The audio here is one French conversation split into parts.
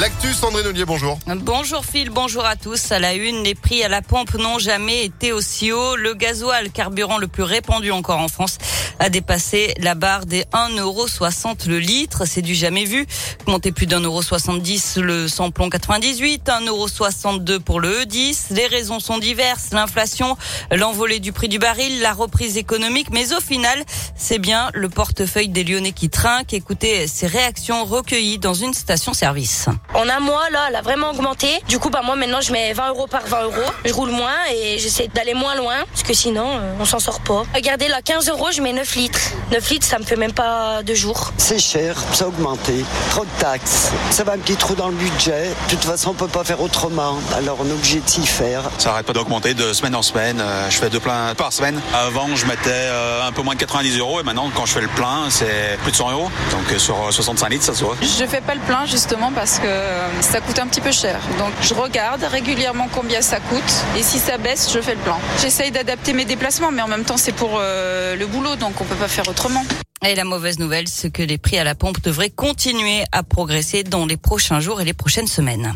L'actu, Sandrine Ollier, bonjour. Bonjour Phil, bonjour à tous. À la une, les prix à la pompe n'ont jamais été aussi hauts. Le gasoil, carburant le plus répandu encore en France, a dépassé la barre des 1,60€ le litre. C'est du jamais vu. Monté plus d'un euro 70 le samplon 98, 1,62€ pour le E10. Les raisons sont diverses. L'inflation, l'envolée du prix du baril, la reprise économique. Mais au final, c'est bien le portefeuille des Lyonnais qui trinque. Écoutez ces réactions recueillies dans une station-service. En un mois, là, elle a vraiment augmenté. Du coup, bah, moi, maintenant, je mets 20 euros par 20 euros. Je roule moins et j'essaie d'aller moins loin parce que sinon, euh, on s'en sort pas. Regardez, là, 15 euros, je mets 9 litres. 9 litres, ça me fait même pas deux jours. C'est cher, ça a augmenté. Trop de taxes. Ça va un petit trou dans le budget. De toute façon, on peut pas faire autrement. Alors, on est obligé de s'y faire. Ça arrête pas d'augmenter de semaine en semaine. Euh, Je fais deux pleins par semaine. Avant, je mettais euh, un peu moins de 90 euros et maintenant, quand je fais le plein, c'est plus de 100 euros. Donc, euh, sur euh, 65 litres, ça se voit. Je fais pas le plein justement parce que euh, ça coûte un petit peu cher. Donc je regarde régulièrement combien ça coûte et si ça baisse, je fais le plein. J'essaye d'adapter mes déplacements, mais en même temps c'est pour euh, le boulot, donc on peut pas faire autrement. Et la mauvaise nouvelle, c'est que les prix à la pompe devraient continuer à progresser dans les prochains jours et les prochaines semaines.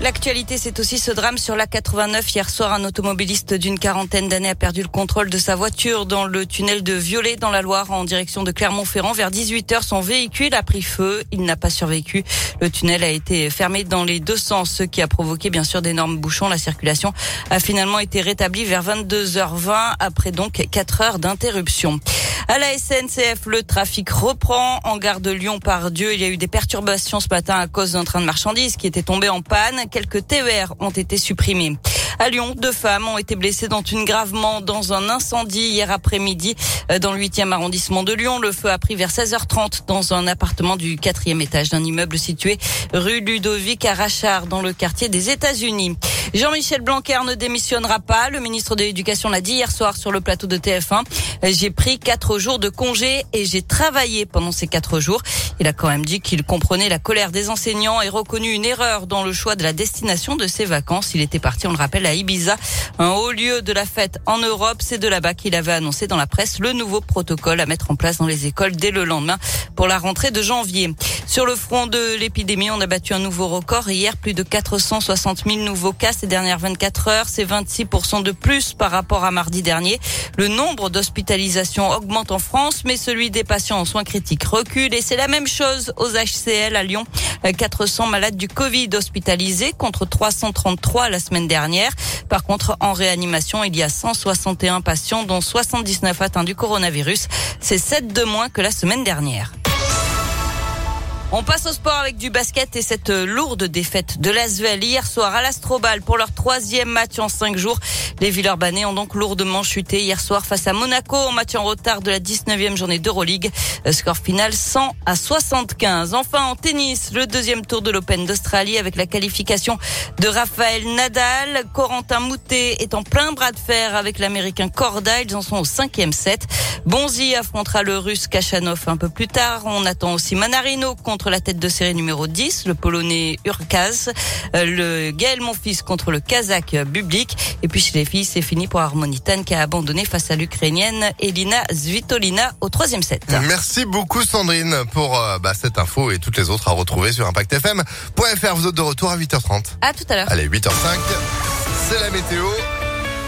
L'actualité, c'est aussi ce drame sur la 89. Hier soir, un automobiliste d'une quarantaine d'années a perdu le contrôle de sa voiture dans le tunnel de Violet dans la Loire en direction de Clermont-Ferrand. Vers 18 heures, son véhicule a pris feu. Il n'a pas survécu. Le tunnel a été fermé dans les deux sens, ce qui a provoqué bien sûr d'énormes bouchons. La circulation a finalement été rétablie vers 22h20 après donc 4 heures d'interruption. À la SNCF, le trafic reprend. En gare de Lyon par Dieu, il y a eu des perturbations ce matin à cause d'un train de marchandises qui était tombé en panne. Quelques TER ont été supprimés. À Lyon, deux femmes ont été blessées dont une gravement dans un incendie hier après-midi euh, dans le 8e arrondissement de Lyon. Le feu a pris vers 16h30 dans un appartement du quatrième étage d'un immeuble situé rue Ludovic à Rachard dans le quartier des États-Unis. Jean-Michel Blanquer ne démissionnera pas. Le ministre de l'Éducation l'a dit hier soir sur le plateau de TF1. J'ai pris quatre jours de congé et j'ai travaillé pendant ces quatre jours. Il a quand même dit qu'il comprenait la colère des enseignants et reconnu une erreur dans le choix de la destination de ses vacances. Il était parti, on le rappelle, à Ibiza, un haut lieu de la fête en Europe. C'est de là-bas qu'il avait annoncé dans la presse le nouveau protocole à mettre en place dans les écoles dès le lendemain pour la rentrée de janvier. Sur le front de l'épidémie, on a battu un nouveau record. Hier, plus de 460 000 nouveaux cas ces dernières 24 heures. C'est 26% de plus par rapport à mardi dernier. Le nombre d'hospitalisations augmente en France, mais celui des patients en soins critiques recule. Et c'est la même chose aux HCL à Lyon. 400 malades du Covid hospitalisés contre 333 la semaine dernière. Par contre, en réanimation, il y a 161 patients, dont 79 atteints du coronavirus. C'est 7 de moins que la semaine dernière. On passe au sport avec du basket et cette lourde défaite de l'Asvel hier soir à l'Astrobal pour leur troisième match en cinq jours. Les Villeurbanais ont donc lourdement chuté hier soir face à Monaco en match en retard de la 19e journée d'Euroleague. Score final 100 à 75. Enfin en tennis, le deuxième tour de l'Open d'Australie avec la qualification de Raphaël Nadal. Corentin Moutet est en plein bras de fer avec l'Américain Corda. Ils en sont au cinquième set. Bonzi affrontera le Russe Kachanov un peu plus tard. On attend aussi Manarino contre la tête de série numéro 10, le Polonais Urkaz, le Gaël Monfils contre le Kazakh Bublik. Et puis chez les filles, c'est fini pour Harmonitan qui a abandonné face à l'Ukrainienne Elina Svitolina au troisième set. Merci beaucoup Sandrine pour euh, bah, cette info et toutes les autres à retrouver sur ImpactFM.fr. Vous êtes de retour à 8h30. À tout à l'heure. Allez, 8h05, c'est la météo.